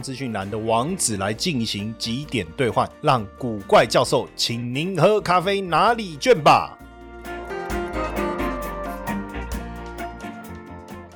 资讯栏的网址来进行几点兑换，让古怪教授请您喝咖啡拿礼券吧。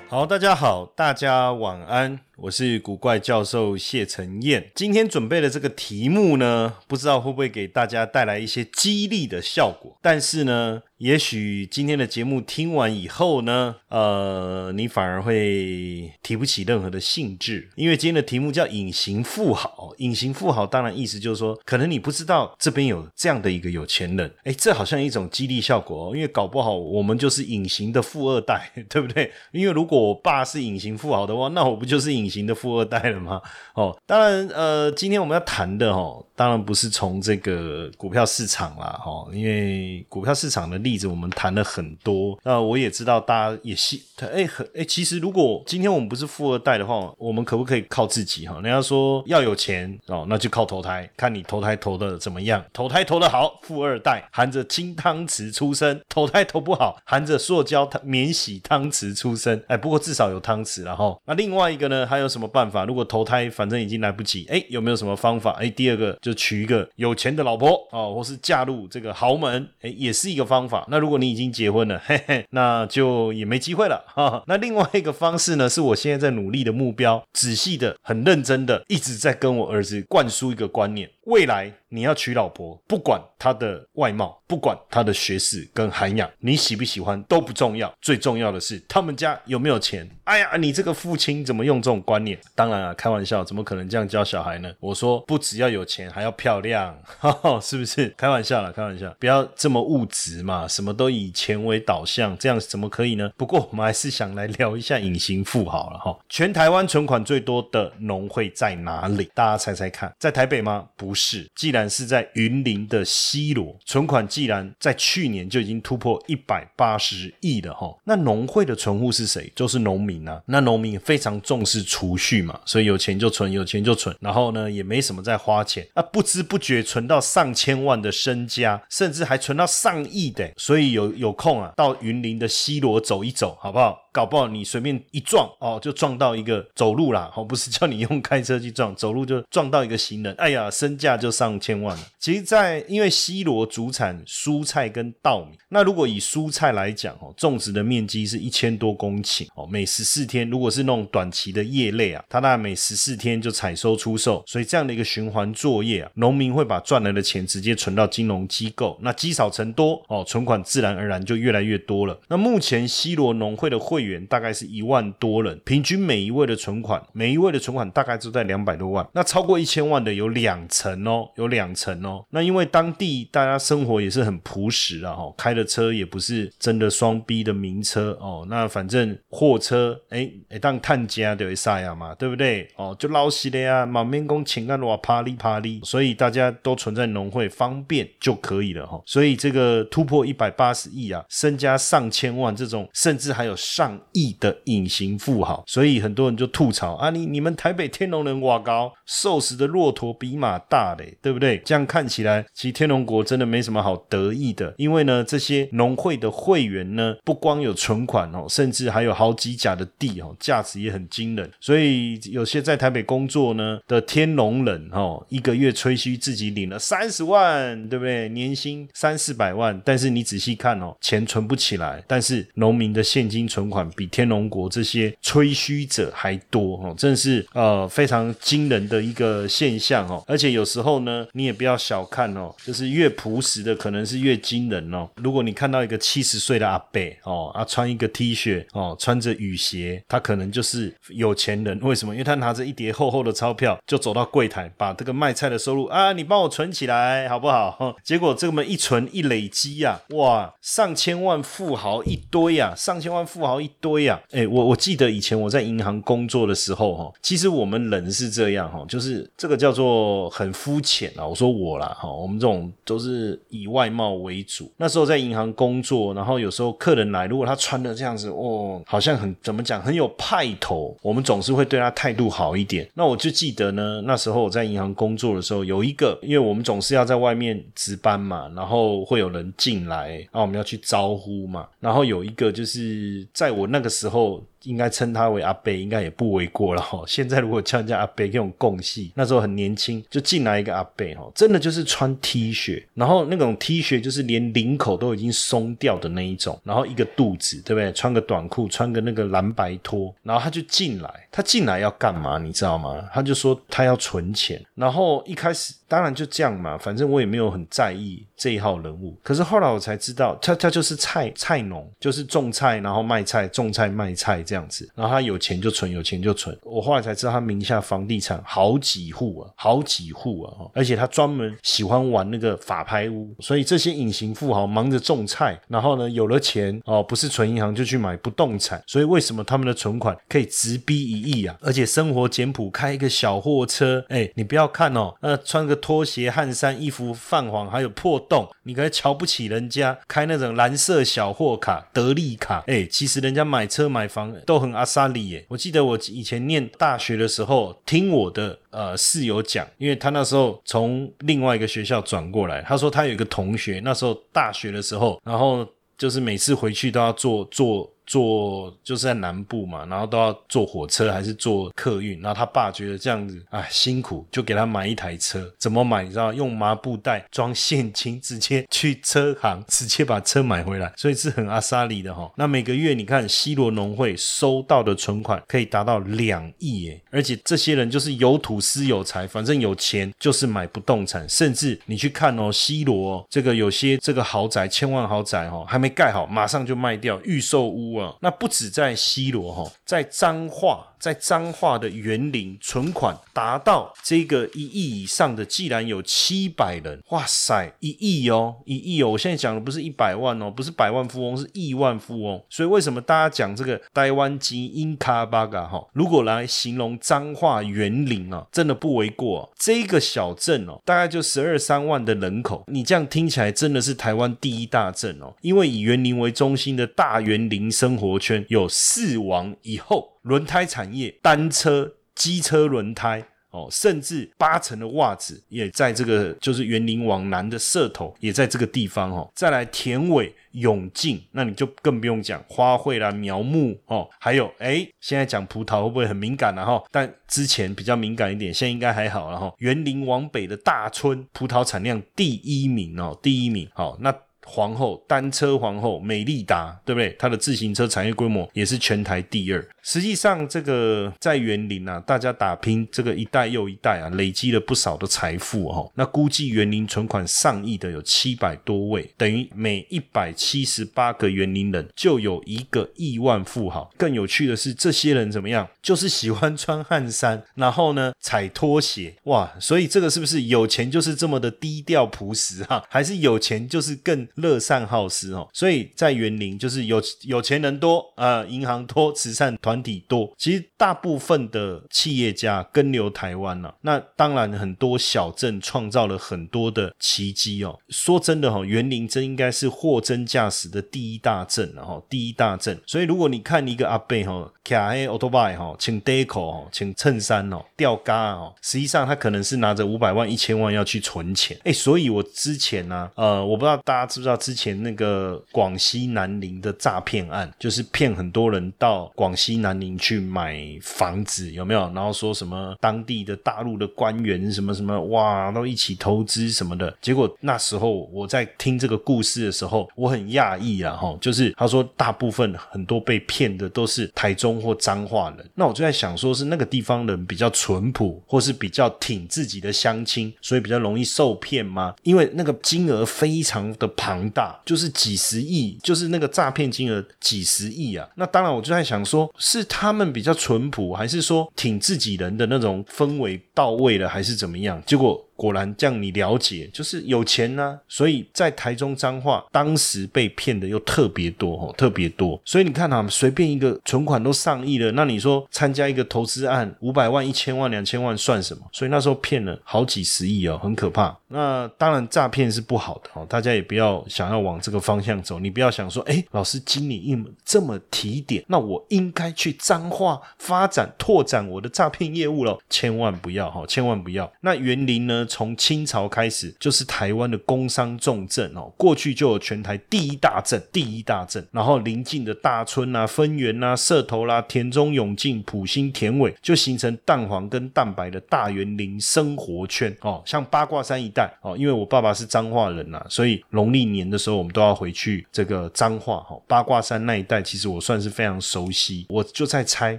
好，大家好，大家晚安，我是古怪教授谢承彦。今天准备的这个题目呢，不知道会不会给大家带来一些激励的效果，但是呢。也许今天的节目听完以后呢，呃，你反而会提不起任何的兴致，因为今天的题目叫“隐形富豪”。隐形富豪当然意思就是说，可能你不知道这边有这样的一个有钱人，哎，这好像一种激励效果哦。因为搞不好我们就是隐形的富二代，对不对？因为如果我爸是隐形富豪的话，那我不就是隐隐形的富二代了吗？哦，当然，呃，今天我们要谈的哦，当然不是从这个股票市场啦，哈，因为股票市场的例。子我们谈了很多，那我也知道大家也是，哎，很哎，其实如果今天我们不是富二代的话，我们可不可以靠自己哈？人家说要有钱哦，那就靠投胎，看你投胎投的怎么样。投胎投的好，富二代含着金汤匙出生；投胎投不好，含着塑胶免洗汤匙出生。哎，不过至少有汤匙了哈。那另外一个呢，还有什么办法？如果投胎反正已经来不及，哎，有没有什么方法？哎，第二个就娶一个有钱的老婆哦，或是嫁入这个豪门，哎，也是一个方法。那如果你已经结婚了，嘿嘿，那就也没机会了哈。那另外一个方式呢，是我现在在努力的目标，仔细的、很认真的，一直在跟我儿子灌输一个观念：未来你要娶老婆，不管她的外貌，不管她的学识跟涵养，你喜不喜欢都不重要，最重要的是他们家有没有钱。哎呀，你这个父亲怎么用这种观念？当然啊，开玩笑，怎么可能这样教小孩呢？我说不只要有钱，还要漂亮，是不是？开玩笑了，开玩笑，不要这么物质嘛，什么都。以钱为导向，这样怎么可以呢？不过我们还是想来聊一下隐形富豪了哈。全台湾存款最多的农会在哪里？大家猜猜看，在台北吗？不是，既然是在云林的西罗，存款既然在去年就已经突破一百八十亿了哈。那农会的存户是谁？就是农民啊。那农民非常重视储蓄嘛，所以有钱就存，有钱就存，然后呢也没什么在花钱，啊不知不觉存到上千万的身家，甚至还存到上亿的，所以有。有空啊，到云林的西罗走一走，好不好？搞不好你随便一撞哦，就撞到一个走路啦，哦，不是叫你用开车去撞，走路就撞到一个行人，哎呀，身价就上千万了。其实，在因为西罗主产蔬菜跟稻米，那如果以蔬菜来讲哦，种植的面积是一千多公顷哦，每十四天，如果是那种短期的叶类啊，它大概每十四天就采收出售，所以这样的一个循环作业啊，农民会把赚来的钱直接存到金融机构，那积少成多哦，存款自然而然就越来越多了。那目前西罗农会的会员大概是一万多人，平均每一位的存款，每一位的存款大概都在两百多万。那超过一千万的有两成哦，有两成哦。那因为当地大家生活也是很朴实啊，哈，开的车也不是真的双 B 的名车哦。那反正货车，哎哎，当探家的啥呀嘛，对不对？哦，就捞西的呀，满面工情啊，哇啪哩啪哩，所以大家都存在农会，方便就可以了哈。所以这个突破一百八十亿啊，身家上千万这种，甚至还有上亿。的隐形富豪，所以很多人就吐槽啊，你你们台北天龙人哇高，瘦死的骆驼比马大嘞，对不对？这样看起来，其实天龙国真的没什么好得意的，因为呢，这些农会的会员呢，不光有存款哦，甚至还有好几甲的地哦，价值也很惊人。所以有些在台北工作呢的天龙人哦，一个月吹嘘自己领了三十万，对不对？年薪三四百万，但是你仔细看哦，钱存不起来，但是农民的现金存款比天龙国这些吹嘘者还多哦，真是呃非常惊人的一个现象哦。而且有时候呢，你也不要小看哦，就是越朴实的可能是越惊人哦。如果你看到一个七十岁的阿伯哦，啊穿一个 T 恤哦，穿着雨鞋，他可能就是有钱人。为什么？因为他拿着一叠厚厚的钞票，就走到柜台，把这个卖菜的收入啊，你帮我存起来好不好？哦 结果这么一存一累积呀，哇，上千万富豪一堆呀，上千万富豪一。堆啊。哎，我我记得以前我在银行工作的时候哈，其实我们人是这样哈，就是这个叫做很肤浅啊。我说我啦哈，我们这种都是以外貌为主。那时候在银行工作，然后有时候客人来，如果他穿的这样子，哦，好像很怎么讲很有派头，我们总是会对他态度好一点。那我就记得呢，那时候我在银行工作的时候，有一个，因为我们总是要在外面值班嘛，然后会有人进来，然后我们要去招呼嘛，然后有一个就是在我那个时候。应该称他为阿贝，应该也不为过了哈。现在如果叫人家阿贝，这种共戏，那时候很年轻，就进来一个阿贝哈，真的就是穿 T 恤，然后那种 T 恤就是连领口都已经松掉的那一种，然后一个肚子，对不对？穿个短裤，穿个那个蓝白拖，然后他就进来，他进来要干嘛？你知道吗？他就说他要存钱，然后一开始当然就这样嘛，反正我也没有很在意这一号人物。可是后来我才知道，他他就是菜菜农，就是种菜，然后卖菜，种菜卖菜这样。这样子，然后他有钱就存，有钱就存。我后来才知道，他名下房地产好几户啊，好几户啊，而且他专门喜欢玩那个法拍屋。所以这些隐形富豪忙着种菜，然后呢，有了钱哦，不是存银行就去买不动产。所以为什么他们的存款可以直逼一亿啊？而且生活简朴，开一个小货车。哎，你不要看哦，那穿个拖鞋、汗衫、衣服泛黄，还有破洞，你可以瞧不起人家开那种蓝色小货卡、德利卡。哎，其实人家买车买房。都很阿萨里耶！我记得我以前念大学的时候，听我的呃室友讲，因为他那时候从另外一个学校转过来，他说他有一个同学，那时候大学的时候，然后就是每次回去都要坐坐。坐就是在南部嘛，然后都要坐火车还是坐客运，然后他爸觉得这样子啊辛苦，就给他买一台车。怎么买？你知道用麻布袋装现金，直接去车行直接把车买回来，所以是很阿萨里的哈。那每个月你看西罗农会收到的存款可以达到两亿耶，而且这些人就是有土私有财，反正有钱就是买不动产，甚至你去看哦，西罗这个有些这个豪宅千万豪宅哈还没盖好，马上就卖掉预售屋。那不止在西罗哈，在彰化。在彰化的园林存款达到这个一亿以上的，既然有七百人，哇塞，一亿哦，一亿哦！我现在讲的不是一百万哦，不是百万富翁，是亿万富翁。所以为什么大家讲这个台湾基因卡巴嘎哈？如果来形容彰化园林啊，真的不为过。这个小镇哦，大概就十二三万的人口，你这样听起来真的是台湾第一大镇哦。因为以园林为中心的大园林生活圈有四王以后。轮胎产业、单车、机车轮胎哦，甚至八成的袜子也在这个，就是园林往南的社头，也在这个地方哦。再来田尾、永进，那你就更不用讲花卉啦、苗木哦，还有哎，现在讲葡萄会不会很敏感了哈？但之前比较敏感一点，现在应该还好了哈。园林往北的大村，葡萄产量第一名哦，第一名好那。皇后单车皇后美利达，对不对？它的自行车产业规模也是全台第二。实际上，这个在园林啊，大家打拼这个一代又一代啊，累积了不少的财富哦。那估计园林存款上亿的有七百多位，等于每一百七十八个园林人就有一个亿万富豪。更有趣的是，这些人怎么样？就是喜欢穿汗衫，然后呢踩拖鞋，哇！所以这个是不是有钱就是这么的低调朴实啊？还是有钱就是更？乐善好施哦，所以在园林就是有有钱人多啊，银行多，慈善团体多。其实大部分的企业家跟留台湾了，那当然很多小镇创造了很多的奇迹哦。说真的哈，园林真应该是货真价实的第一大镇了哈，第一大镇。所以如果你看一个阿贝哈，卡黑奥托拜哈，请 deco 哈，请衬衫哦，吊嘎哦，实际上他可能是拿着五百万、一千万要去存钱。哎，所以我之前呢，呃，我不知道大家知。知道之前那个广西南宁的诈骗案，就是骗很多人到广西南宁去买房子，有没有？然后说什么当地的大陆的官员什么什么，哇，都一起投资什么的。结果那时候我在听这个故事的时候，我很讶异啊，哈，就是他说大部分很多被骗的都是台中或彰化人。那我就在想，说是那个地方人比较淳朴，或是比较挺自己的乡亲，所以比较容易受骗吗？因为那个金额非常的庞。庞大就是几十亿，就是那个诈骗金额几十亿啊！那当然，我就在想说，是他们比较淳朴，还是说挺自己人的那种氛围到位了，还是怎么样？结果果然这样你了解，就是有钱呢，所以在台中彰化当时被骗的又特别多哦，特别多。所以你看啊，随便一个存款都上亿了，那你说参加一个投资案五百万、一千万、两千万算什么？所以那时候骗了好几十亿哦，很可怕。那当然诈骗是不好的哦，大家也不要想要往这个方向走。你不要想说，哎，老师经理一这么提点，那我应该去彰化发展拓展我的诈骗业务了，千万不要哈，千万不要。那园林呢，从清朝开始就是台湾的工商重镇哦，过去就有全台第一大镇，第一大镇，然后临近的大村啊、分园啊、社头啦、田中永进、埔心、田尾，就形成蛋黄跟蛋白的大园林生活圈哦。像八卦山一带哦，因为我爸爸是彰化人呐，所以农历年的时候我们都要回去这个彰化哈。八卦山那一带，其实我算是非常熟悉。我就在猜，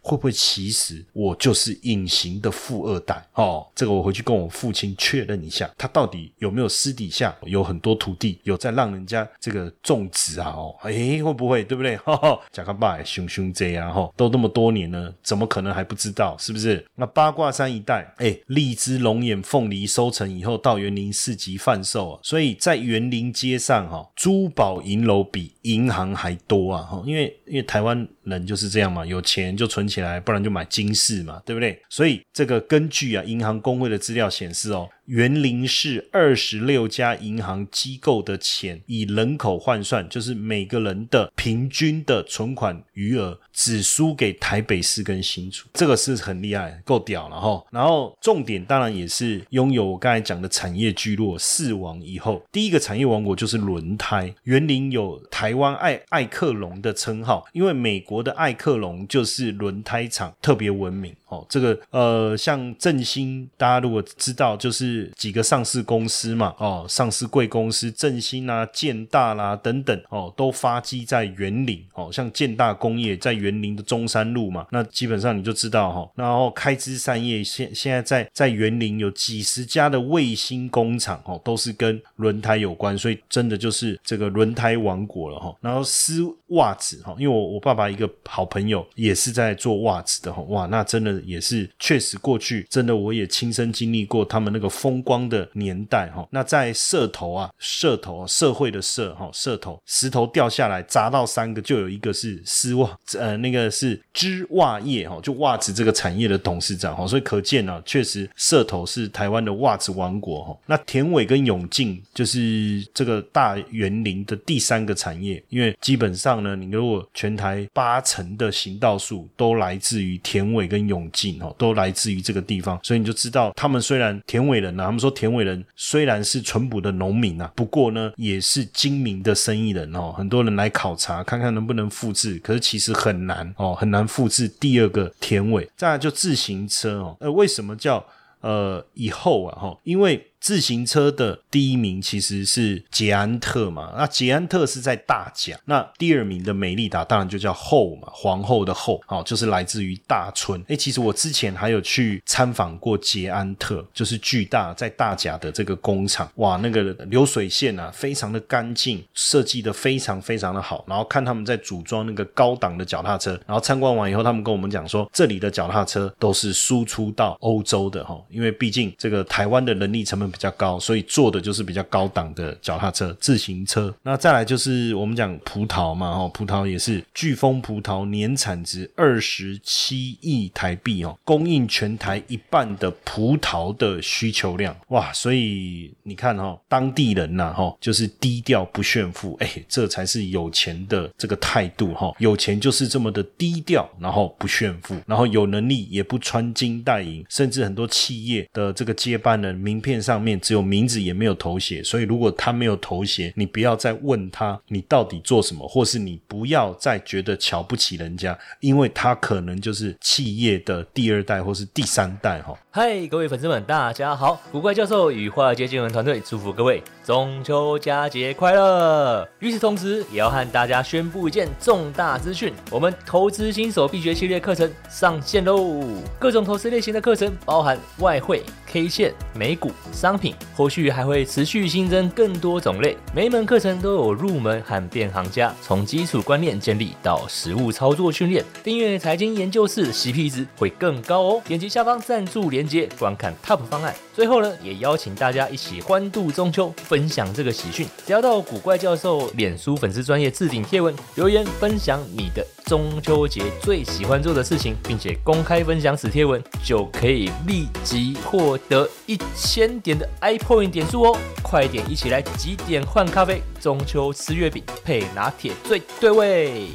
会不会其实我就是隐形的富二代哦？这个我回去跟我父亲确认一下，他到底有没有私底下有很多土地，有在让人家这个种植啊？哦，哎，会不会对不对？哈哈，贾克爸熊熊这样哈，都那么多年了，怎么可能还不知道？是不是？那八卦山一带，哎，荔枝、龙眼、凤梨收成以后到园林市集贩售啊，所以在园林街上哈，珠宝银楼比银行还多啊！哈，因为因为台湾人就是这样嘛，有钱就存起来，不然就买金饰嘛，对不对？所以这个根据啊银行工会的资料显示哦。园林市二十六家银行机构的钱，以人口换算，就是每个人的平均的存款余额，只输给台北市跟新竹，这个是很厉害，够屌了哈。然后重点当然也是拥有我刚才讲的产业聚落四王以后，第一个产业王国就是轮胎。园林有台湾爱艾克隆的称号，因为美国的艾克隆就是轮胎厂特别闻名哦。这个呃，像振兴，大家如果知道就是。几个上市公司嘛，哦，上市贵公司振兴啊、建大啦等等，哦，都发基在园林，哦，像建大工业在园林的中山路嘛，那基本上你就知道哈，然后开枝散叶，现现在在在园林有几十家的卫星工厂，哦，都是跟轮胎有关，所以真的就是这个轮胎王国了哈。然后丝袜子哈，因为我我爸爸一个好朋友也是在做袜子的哈，哇，那真的也是确实过去真的我也亲身经历过他们那个风。光的年代哈，那在社头啊，社头社会的社哈，社头石头掉下来砸到三个，就有一个是丝袜，呃，那个是织袜业哈，就袜子这个产业的董事长哈，所以可见呢，确实社头是台湾的袜子王国哈。那田尾跟永进就是这个大园林的第三个产业，因为基本上呢，你如果全台八成的行道树都来自于田尾跟永进哦，都来自于这个地方，所以你就知道他们虽然田尾人呐。他们说田尾人虽然是淳朴的农民啊，不过呢也是精明的生意人哦。很多人来考察，看看能不能复制，可是其实很难哦，很难复制第二个田尾。再来就自行车哦，呃，为什么叫呃以后啊？哈，因为。自行车的第一名其实是捷安特嘛，那捷安特是在大甲，那第二名的美利达当然就叫后嘛，皇后的后，好，就是来自于大村。哎，其实我之前还有去参访过捷安特，就是巨大在大甲的这个工厂，哇，那个流水线啊，非常的干净，设计的非常非常的好。然后看他们在组装那个高档的脚踏车，然后参观完以后，他们跟我们讲说，这里的脚踏车都是输出到欧洲的哈，因为毕竟这个台湾的人力成本。比较高，所以做的就是比较高档的脚踏车、自行车。那再来就是我们讲葡萄嘛，哦，葡萄也是飓风葡萄年产值二十七亿台币哦，供应全台一半的葡萄的需求量。哇，所以你看哈，当地人呐，哈，就是低调不炫富，哎，这才是有钱的这个态度哈。有钱就是这么的低调，然后不炫富，然后有能力也不穿金戴银，甚至很多企业的这个接班人名片上上。面只有名字也没有头衔，所以如果他没有头衔，你不要再问他你到底做什么，或是你不要再觉得瞧不起人家，因为他可能就是企业的第二代或是第三代哈。嗨，各位粉丝们，大家好！古怪教授与华尔街金融团队祝福各位中秋佳节快乐。与此同时，也要和大家宣布一件重大资讯：我们投资新手必学系列课程上线喽！各种投资类型的课程，包含外汇、K 线、美股、商。商品，后续还会持续新增更多种类。每一门课程都有入门和变行家，从基础观念建立到实务操作训练。订阅财经研究室，CP 值会更高哦。点击下方赞助连接，观看 Top 方案。最后呢，也邀请大家一起欢度中秋，分享这个喜讯。只要到古怪教授脸书粉丝专业置顶贴文留言，分享你的中秋节最喜欢做的事情，并且公开分享此贴文，就可以立即获得一千点的 iPoint 点数哦！快点一起来几点换咖啡，中秋吃月饼配拿铁最对味。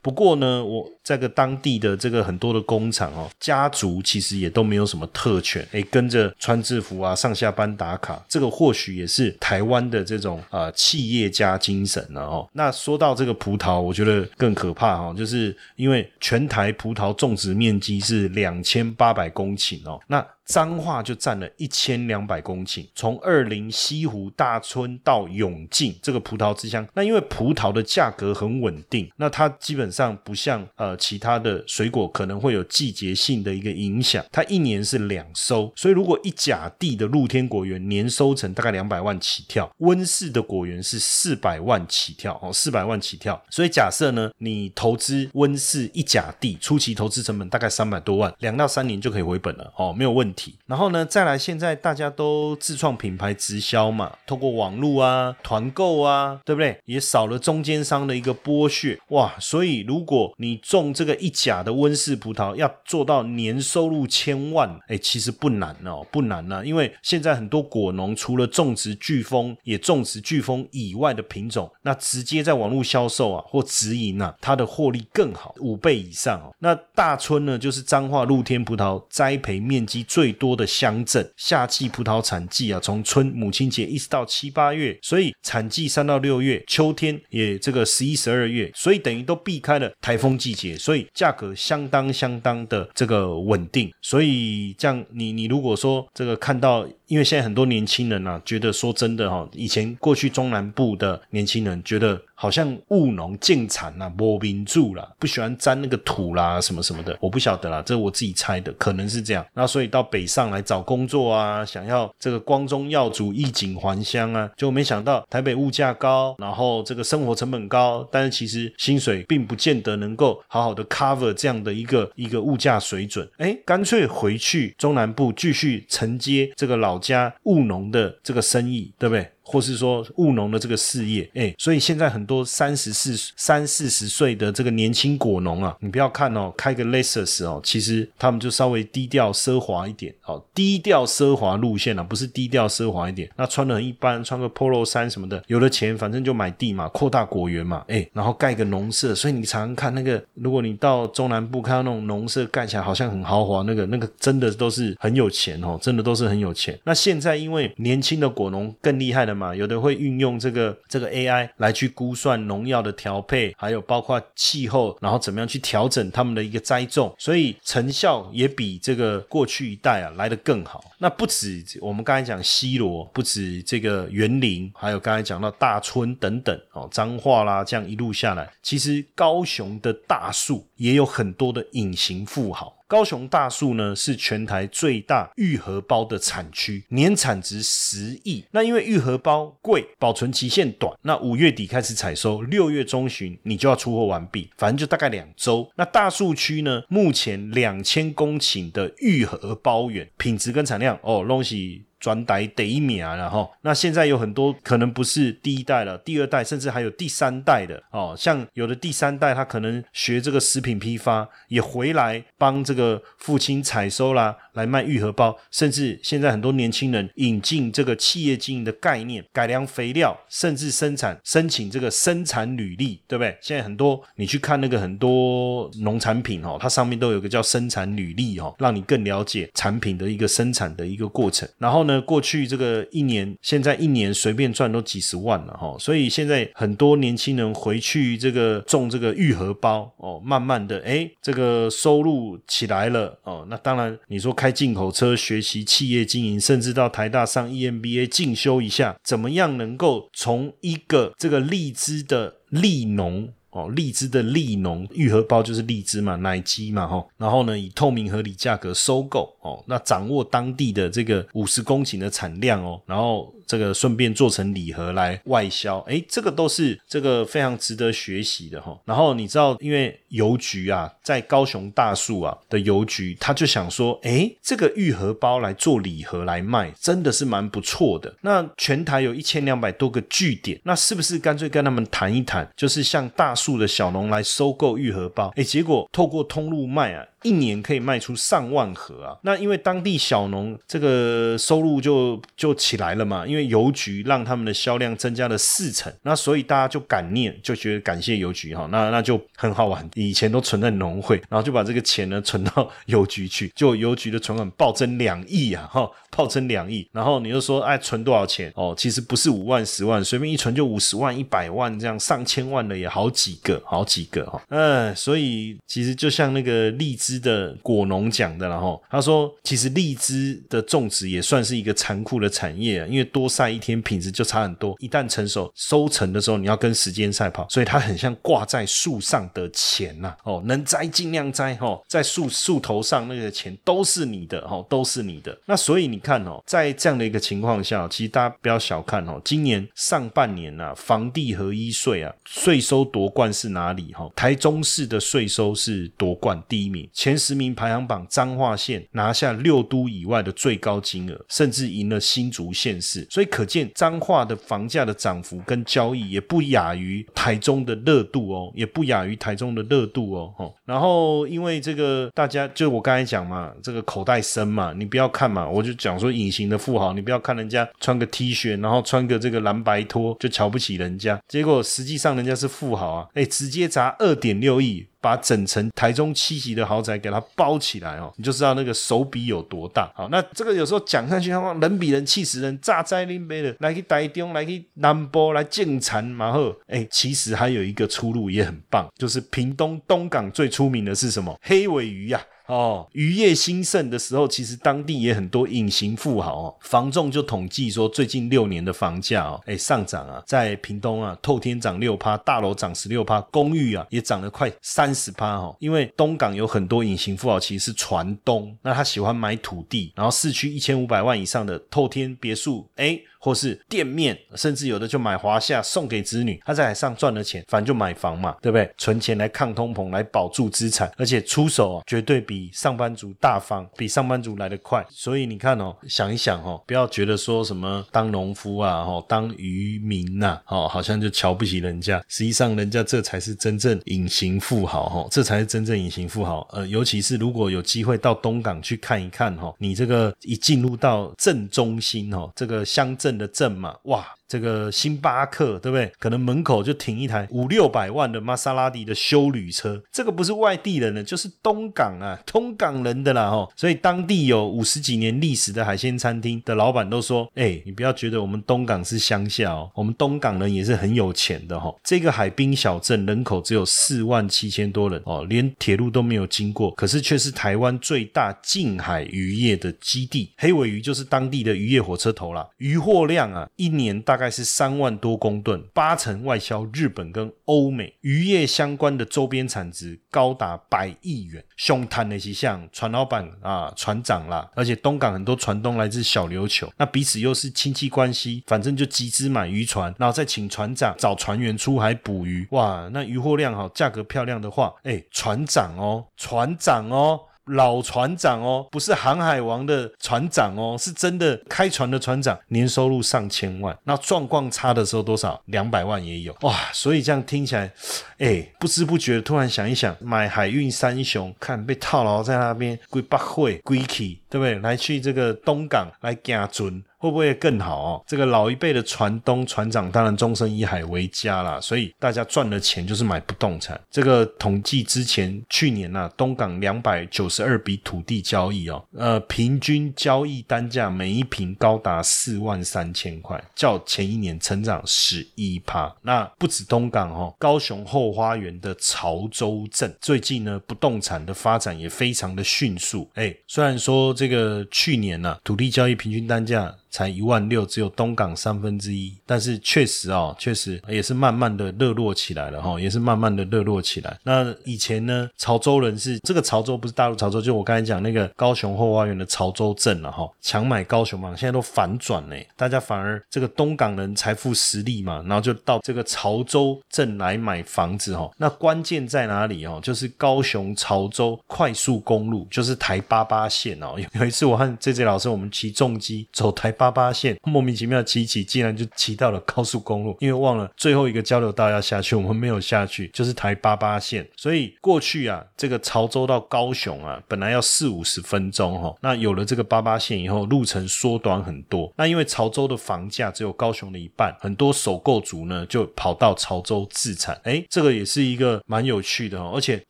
不过呢，我这个当地的这个很多的工厂哦，家族其实也都没有什么特权，诶，跟着穿制服啊，上下班打卡，这个或许也是台湾的这种呃企业家精神了哦。那说到这个葡萄，我觉得更可怕哈，就是因为全台葡萄种植面积是两千八百公顷哦，那。彰化就占了一千两百公顷，从二林、西湖、大村到永靖这个葡萄之乡，那因为葡萄的价格很稳定，那它基本上不像呃其他的水果可能会有季节性的一个影响，它一年是两收，所以如果一甲地的露天果园年收成大概两百万起跳，温室的果园是四百万起跳哦，四百万起跳，所以假设呢，你投资温室一甲地，初期投资成本大概三百多万，两到三年就可以回本了哦，没有问题。然后呢，再来，现在大家都自创品牌直销嘛，通过网络啊、团购啊，对不对？也少了中间商的一个剥削哇。所以，如果你种这个一甲的温室葡萄，要做到年收入千万，哎，其实不难哦，不难呢。因为现在很多果农除了种植飓风，也种植飓风以外的品种，那直接在网络销售啊，或直营啊，它的获利更好，五倍以上哦。那大村呢，就是彰化露天葡萄栽培面积。最多的乡镇，夏季葡萄产季啊，从春母亲节一直到七八月，所以产季三到六月，秋天也这个十一十二月，所以等于都避开了台风季节，所以价格相当相当的这个稳定。所以这样，你你如果说这个看到。因为现在很多年轻人啊，觉得说真的哈，以前过去中南部的年轻人觉得好像务农进产呐，摸民住啦，不喜欢沾那个土啦，什么什么的，我不晓得啦，这我自己猜的，可能是这样。那所以到北上来找工作啊，想要这个光宗耀祖、衣锦还乡啊，就没想到台北物价高，然后这个生活成本高，但是其实薪水并不见得能够好好的 cover 这样的一个一个物价水准，哎，干脆回去中南部继续承接这个老。家务农的这个生意，对不对？或是说务农的这个事业，哎，所以现在很多三十四、三四十岁的这个年轻果农啊，你不要看哦，开个 Lexus 哦，其实他们就稍微低调奢华一点哦，低调奢华路线啊，不是低调奢华一点，那穿的很一般，穿个 Polo 衫什么的，有了钱反正就买地嘛，扩大果园嘛，哎，然后盖个农舍，所以你常常看那个，如果你到中南部看到那种农舍盖起来好像很豪华，那个那个真的都是很有钱哦，真的都是很有钱。那现在因为年轻的果农更厉害的嘛，有的会运用这个这个 AI 来去估算农药的调配，还有包括气候，然后怎么样去调整他们的一个栽种，所以成效也比这个过去一代啊来得更好。那不止我们刚才讲西罗，不止这个园林，还有刚才讲到大村等等哦，彰化啦，这样一路下来，其实高雄的大树也有很多的隐形富豪。高雄大树呢是全台最大玉荷包的产区，年产值十亿。那因为玉荷包贵，保存期限短，那五月底开始采收，六月中旬你就要出货完毕，反正就大概两周。那大树区呢，目前两千公顷的玉荷包园，品质跟产量哦，东西。转代第一名了哈那现在有很多可能不是第一代了，第二代甚至还有第三代的哦，像有的第三代他可能学这个食品批发，也回来帮这个父亲采收啦，来卖玉荷包，甚至现在很多年轻人引进这个企业经营的概念，改良肥料，甚至生产申请这个生产履历，对不对？现在很多你去看那个很多农产品哦，它上面都有个叫生产履历哦，让你更了解产品的一个生产的一个过程，然后呢？过去这个一年，现在一年随便赚都几十万了哈，所以现在很多年轻人回去这个种这个玉荷包哦，慢慢的哎，这个收入起来了哦。那当然，你说开进口车、学习企业经营，甚至到台大上 EMBA 进修一下，怎么样能够从一个这个荔枝的利农？哦，荔枝的荔农愈合包就是荔枝嘛，奶鸡嘛吼，然后呢以透明合理价格收购哦，那掌握当地的这个五十公顷的产量哦，然后。这个顺便做成礼盒来外销，哎，这个都是这个非常值得学习的哈。然后你知道，因为邮局啊，在高雄大树啊的邮局，他就想说，哎，这个玉荷包来做礼盒来卖，真的是蛮不错的。那全台有一千两百多个据点，那是不是干脆跟他们谈一谈，就是像大树的小农来收购玉荷包？哎，结果透过通路卖啊。一年可以卖出上万盒啊！那因为当地小农这个收入就就起来了嘛，因因为邮局让他们的销量增加了四成，那所以大家就感念，就觉得感谢邮局哈，那那就很好玩。以前都存在农会，然后就把这个钱呢存到 邮局去，就邮局的存款暴增两亿啊！哈。暴增两亿，然后你又说，哎，存多少钱？哦，其实不是五万、十万，随便一存就五十万、一百万这样，上千万的也好几个，好几个哈。嗯，所以其实就像那个荔枝的果农讲的，然后他说，其实荔枝的种植也算是一个残酷的产业啊，因为多晒一天，品质就差很多。一旦成熟收成的时候，你要跟时间赛跑，所以它很像挂在树上的钱呐。哦，能摘尽量摘哈，在树树头上那个钱都是你的哈，都是你的。那所以你。看哦，在这样的一个情况下，其实大家不要小看哦，今年上半年呐，房地合一税啊，税收夺冠是哪里？哈，台中市的税收是夺冠第一名，前十名排行榜彰化县拿下六都以外的最高金额，甚至赢了新竹县市，所以可见彰化的房价的涨幅跟交易也不亚于台中的热度哦，也不亚于台中的热度哦，吼。然后因为这个大家就我刚才讲嘛，这个口袋深嘛，你不要看嘛，我就讲。说隐形的富豪，你不要看人家穿个 T 恤，然后穿个这个蓝白拖就瞧不起人家，结果实际上人家是富豪啊！哎，直接砸二点六亿，把整层台中七级的豪宅给它包起来哦，你就知道那个手笔有多大。好，那这个有时候讲上去，他妈人比人气死人，炸灾林杯的来去台中，来去南波来建残马后，哎，其实还有一个出路也很棒，就是屏东东港最出名的是什么？黑尾鱼呀！哦，渔业兴盛的时候，其实当地也很多隐形富豪哦。房仲就统计说，最近六年的房价哦，哎上涨啊，在屏东啊，透天涨六趴，大楼涨十六趴，公寓啊也涨了快三十趴哦。因为东港有很多隐形富豪，其实是船东，那他喜欢买土地，然后市区一千五百万以上的透天别墅，哎。或是店面，甚至有的就买华夏送给子女，他在海上赚了钱，反正就买房嘛，对不对？存钱来抗通膨，来保住资产，而且出手啊，绝对比上班族大方，比上班族来得快。所以你看哦，想一想哦，不要觉得说什么当农夫啊，哦，当渔民呐，哦，好像就瞧不起人家。实际上，人家这才是真正隐形富豪，哈，这才是真正隐形富豪。呃，尤其是如果有机会到东港去看一看，哈，你这个一进入到镇中心，哈，这个乡镇。的证嘛，哇！这个星巴克对不对？可能门口就停一台五六百万的玛莎拉蒂的修旅车，这个不是外地人的，就是东港啊，通港人的啦哦。所以当地有五十几年历史的海鲜餐厅的老板都说：“哎，你不要觉得我们东港是乡下哦，我们东港人也是很有钱的哈。这个海滨小镇人口只有四万七千多人哦，连铁路都没有经过，可是却是台湾最大近海渔业的基地。黑尾鱼就是当地的渔业火车头啦，渔货量啊，一年大概。大概是三万多公吨，八成外销日本跟欧美，渔业相关的周边产值高达百亿元。凶贪那些像船老板啊、船长啦，而且东港很多船东来自小琉球，那彼此又是亲戚关系，反正就集资买渔船，然后再请船长找船员出海捕鱼。哇，那渔获量好，价格漂亮的话，哎，船长哦，船长哦。老船长哦，不是航海王的船长哦，是真的开船的船长，年收入上千万。那状况差的时候多少？两百万也有哇！所以这样听起来，哎，不知不觉突然想一想，买海运三雄，看被套牢在那边，归八会归去，对不对？来去这个东港来加准。会不会更好哦？这个老一辈的船东、船长当然终身以海为家啦，所以大家赚的钱就是买不动产。这个统计之前去年呐，东港两百九十二笔土地交易哦，呃，平均交易单价每一平高达四万三千块，较前一年成长十一趴。那不止东港哦，高雄后花园的潮州镇最近呢，不动产的发展也非常的迅速。哎，虽然说这这个去年呢，土地交易平均单价。才一万六，只有东港三分之一。但是确实哦，确实也是慢慢的热络起来了哈，也是慢慢的热络起来。那以前呢，潮州人是这个潮州不是大陆潮州，就我刚才讲那个高雄后花园的潮州镇了哈，强买高雄嘛，现在都反转嘞，大家反而这个东港人财富实力嘛，然后就到这个潮州镇来买房子哈。那关键在哪里哦？就是高雄潮州快速公路，就是台八八线哦。有一次我和 J J 老师我们骑重机走台八八八线，莫名其妙骑骑，竟然就骑到了高速公路，因为忘了最后一个交流道要下去，我们没有下去，就是台八八线。所以过去啊，这个潮州到高雄啊，本来要四五十分钟哈，那有了这个八八线以后，路程缩短很多。那因为潮州的房价只有高雄的一半，很多首购族呢就跑到潮州自产。哎，这个也是一个蛮有趣的哦。而且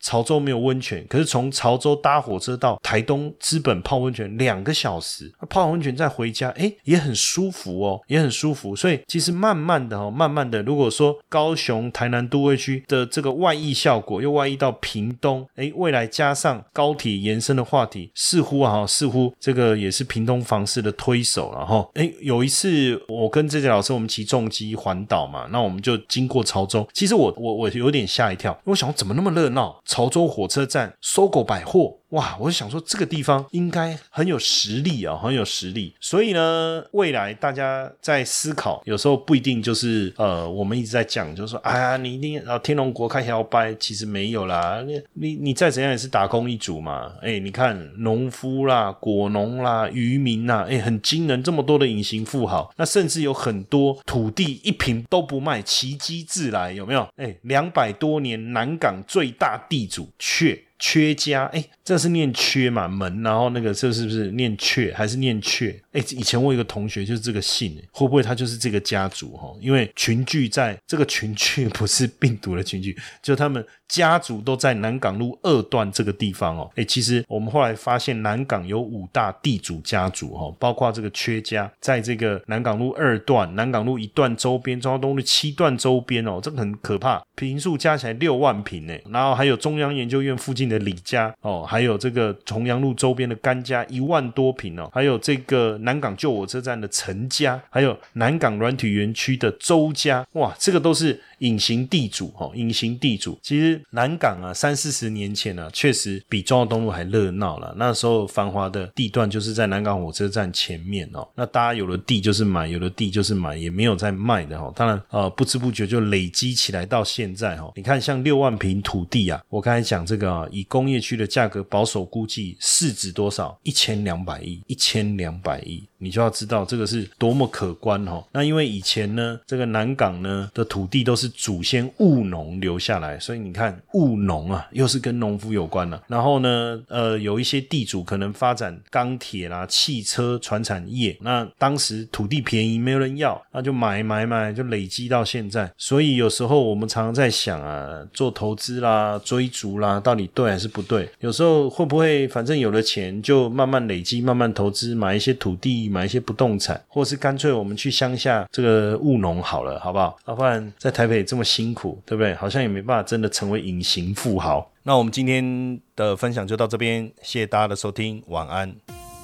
潮州没有温泉，可是从潮州搭火车到台东资本泡温泉两个小时，泡完温泉再回家，哎，也很舒服哦，也很舒服。所以其实慢慢的哦，慢慢的，如果说高雄、台南都会区的这个外溢效果又外溢到屏东，哎，未来加上高铁延伸的话题，似乎啊，似乎这个也是屏东房市的推手了哈。哎，有一次我跟这些老师我们骑重机环岛嘛，那我们就经过潮州，其实我我我有点吓一跳，我想怎么那么热闹？潮州火车站、搜狗百货。哇，我就想说这个地方应该很有实力啊，很有实力。所以呢，未来大家在思考，有时候不一定就是呃，我们一直在讲，就是说，哎呀，你一定啊，天龙国开小掰，其实没有啦。你你你再怎样也是打工一族嘛。哎，你看农夫啦、果农啦、渔民呐，哎，很惊人，这么多的隐形富豪，那甚至有很多土地一平都不卖，奇迹自来，有没有？哎，两百多年南港最大地主却。缺家，哎，这是念缺嘛门，然后那个这是不是念阙还是念阙？哎，以前我有个同学就是这个姓，会不会他就是这个家族哈？因为群聚在这个群聚 不是病毒的群聚，就他们家族都在南港路二段这个地方哦。哎，其实我们后来发现南港有五大地主家族哈，包括这个缺家，在这个南港路二段、南港路一段周边、中央东路七段周边哦，这个很可怕，平数加起来六万平呢。然后还有中央研究院附近。的李家哦，还有这个重阳路周边的甘家一万多平哦，还有这个南港旧火车站的陈家，还有南港软体园区的周家，哇，这个都是。隐形地主哦，隐形地主，其实南港啊，三四十年前呢，确实比中央东路还热闹了。那时候繁华的地段就是在南港火车站前面哦。那大家有了地就是买，有了地就是买，也没有在卖的哈。当然呃，不知不觉就累积起来到现在哈。你看像六万平土地啊，我刚才讲这个啊，以工业区的价格保守估计市值多少？一千两百亿，一千两百亿。你就要知道这个是多么可观哦。那因为以前呢，这个南港呢的土地都是祖先务农留下来，所以你看务农啊，又是跟农夫有关了。然后呢，呃，有一些地主可能发展钢铁啦、汽车、船产业，那当时土地便宜，没有人要，那就买买买，就累积到现在。所以有时候我们常常在想啊，做投资啦、追逐啦，到底对还是不对？有时候会不会反正有了钱就慢慢累积、慢慢投资，买一些土地。地买一些不动产，或是干脆我们去乡下这个务农好了，好不好？要不然在台北这么辛苦，对不对？好像也没办法真的成为隐形富豪。那我们今天的分享就到这边，谢谢大家的收听，晚安。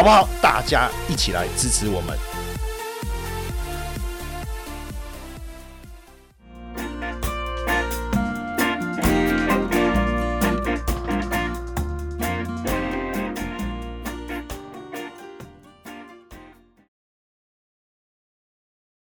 好不好？大家一起来支持我们。